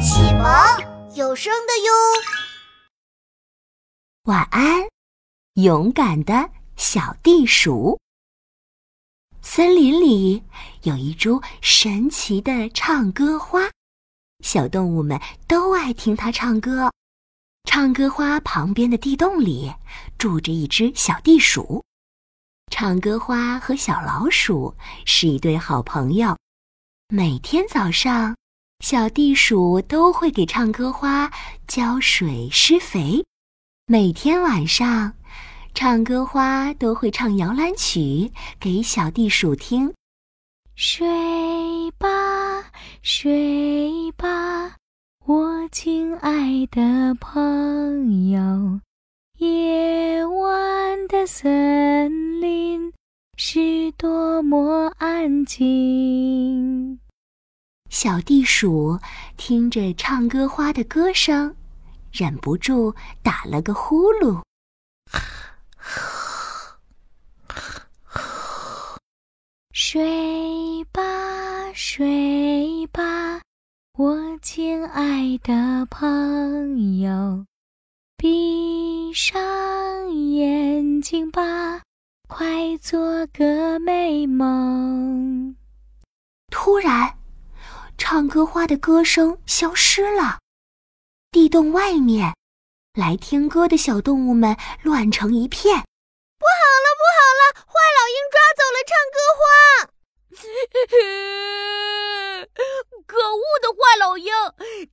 启蒙有声的哟。晚安，勇敢的小地鼠。森林里有一株神奇的唱歌花，小动物们都爱听它唱歌。唱歌花旁边的地洞里住着一只小地鼠。唱歌花和小老鼠是一对好朋友，每天早上。小地鼠都会给唱歌花浇水施肥，每天晚上，唱歌花都会唱摇篮曲给小地鼠听。睡吧，睡吧，我亲爱的朋友。夜晚的森林是多么安静。小地鼠听着唱歌花的歌声，忍不住打了个呼噜。睡吧，睡吧，我亲爱的朋友，闭上眼睛吧，快做个美梦。突然。唱歌花的歌声消失了，地洞外面，来听歌的小动物们乱成一片。不好了，不好了！坏老鹰抓走了唱歌花！可恶的坏老鹰，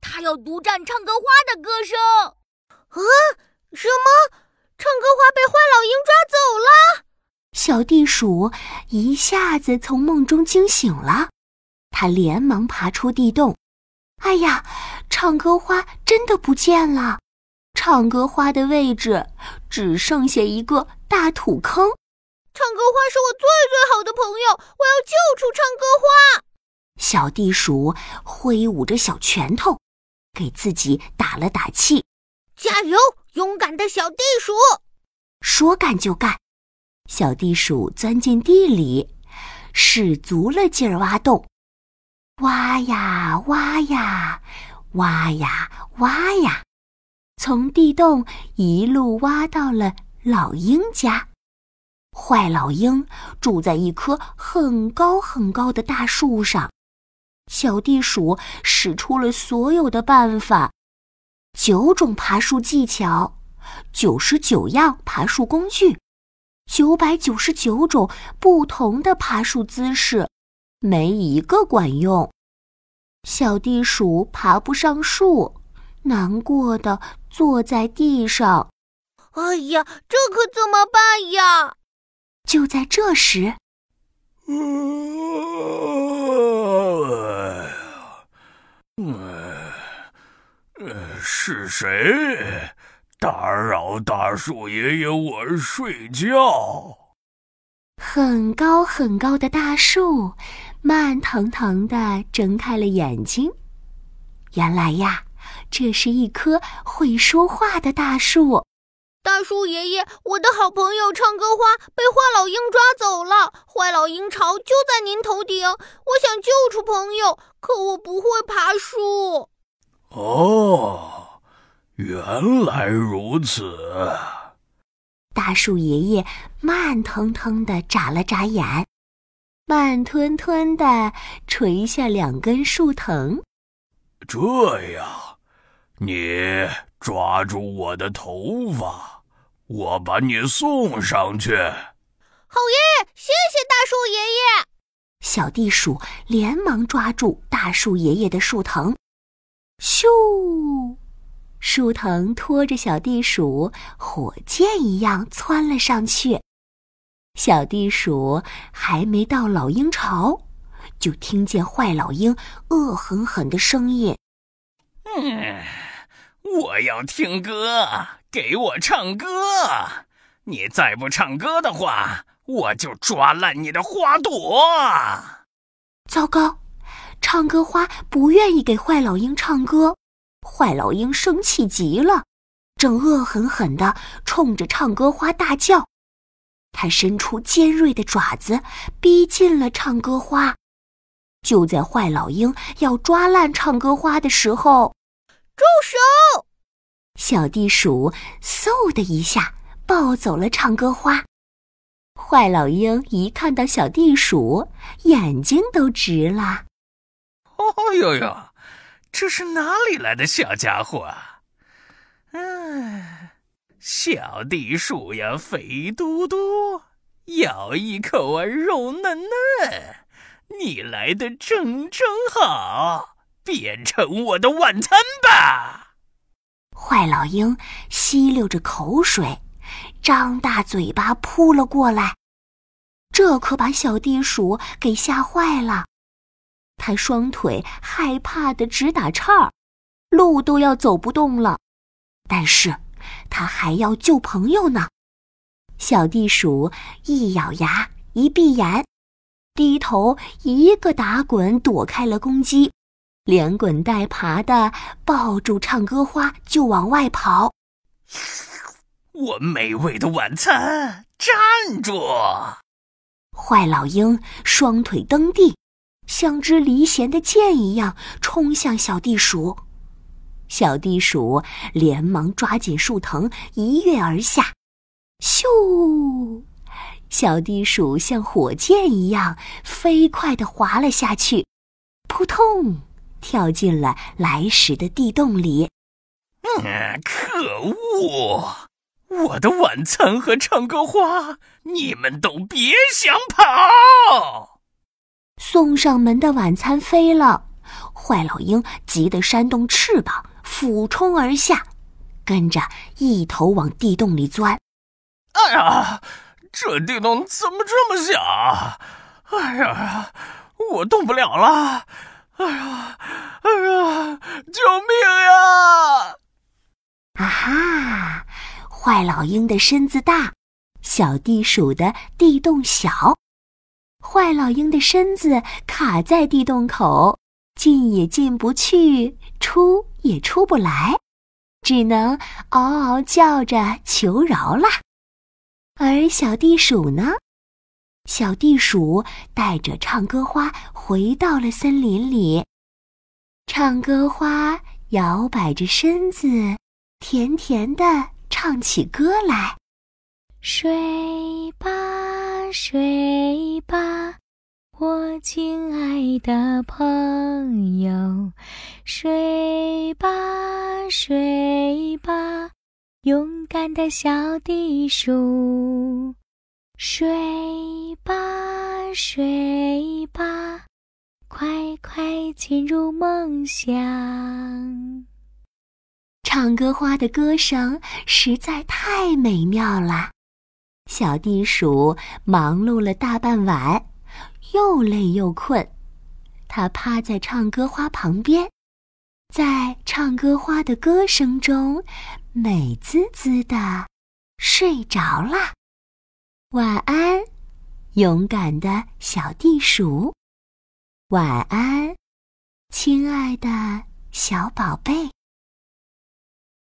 它要独占唱歌花的歌声！啊，什么？唱歌花被坏老鹰抓走了？小地鼠一下子从梦中惊醒了。他连忙爬出地洞，哎呀，唱歌花真的不见了！唱歌花的位置只剩下一个大土坑。唱歌花是我最最好的朋友，我要救出唱歌花！小地鼠挥舞着小拳头，给自己打了打气：“加油，勇敢的小地鼠！”说干就干，小地鼠钻进地里，使足了劲儿挖洞。挖呀挖呀，挖呀挖呀，从地洞一路挖到了老鹰家。坏老鹰住在一棵很高很高的大树上。小地鼠使出了所有的办法，九种爬树技巧，九十九样爬树工具，九百九十九种不同的爬树姿势。没一个管用，小地鼠爬不上树，难过的坐在地上。哎呀，这可怎么办呀？就在这时，呃，是谁打扰大树爷爷我睡觉？很高很高的大树，慢腾腾地睁开了眼睛。原来呀，这是一棵会说话的大树。大树爷爷，我的好朋友唱歌花被坏老鹰抓走了，坏老鹰巢就在您头顶。我想救出朋友，可我不会爬树。哦，原来如此。大树爷爷慢腾腾地眨了眨眼，慢吞吞地垂下两根树藤。这样，你抓住我的头发，我把你送上去。好耶！谢谢大树爷爷。小地鼠连忙抓住大树爷爷的树藤，咻！树藤拖着小地鼠，火箭一样窜了上去。小地鼠还没到老鹰巢，就听见坏老鹰恶狠狠的声音：“嗯，我要听歌，给我唱歌！你再不唱歌的话，我就抓烂你的花朵！”糟糕，唱歌花不愿意给坏老鹰唱歌。坏老鹰生气极了，正恶狠狠地冲着唱歌花大叫。它伸出尖锐的爪子，逼近了唱歌花。就在坏老鹰要抓烂唱歌花的时候，住手！小地鼠嗖的一下抱走了唱歌花。坏老鹰一看到小地鼠，眼睛都直了。哦呦呦，这是哪里来的小家伙啊？嗯，小地鼠呀，肥嘟嘟，咬一口啊，肉嫩嫩。你来的正正好，变成我的晚餐吧！坏老鹰吸溜着口水，张大嘴巴扑了过来。这可把小地鼠给吓坏了，它双腿害怕的直打颤儿，路都要走不动了。但是，他还要救朋友呢。小地鼠一咬牙，一闭眼。低头一个打滚躲开了攻击，连滚带爬的抱住唱歌花就往外跑。我美味的晚餐，站住！坏老鹰双腿蹬地，像只离弦的箭一样冲向小地鼠。小地鼠连忙抓紧树藤，一跃而下，咻！小地鼠像火箭一样飞快地滑了下去，扑通，跳进了来时的地洞里。嗯，可恶！我的晚餐和唱歌花，你们都别想跑！送上门的晚餐飞了，坏老鹰急得扇动翅膀，俯冲而下，跟着一头往地洞里钻。哎呀！这地洞怎么这么小？哎呀，我动不了了！哎呀，哎呀，救命呀！啊哈，坏老鹰的身子大，小地鼠的地洞小。坏老鹰的身子卡在地洞口，进也进不去，出也出不来，只能嗷嗷叫着求饶了。而小地鼠呢？小地鼠带着唱歌花回到了森林里。唱歌花摇摆着身子，甜甜的唱起歌来：“睡吧，睡吧，我亲爱的朋友，睡吧，睡吧。”勇敢的小地鼠，睡吧，睡吧，快快进入梦乡。唱歌花的歌声实在太美妙了，小地鼠忙碌了大半晚，又累又困，它趴在唱歌花旁边。在唱歌花的歌声中，美滋滋的睡着了。晚安，勇敢的小地鼠。晚安，亲爱的小宝贝。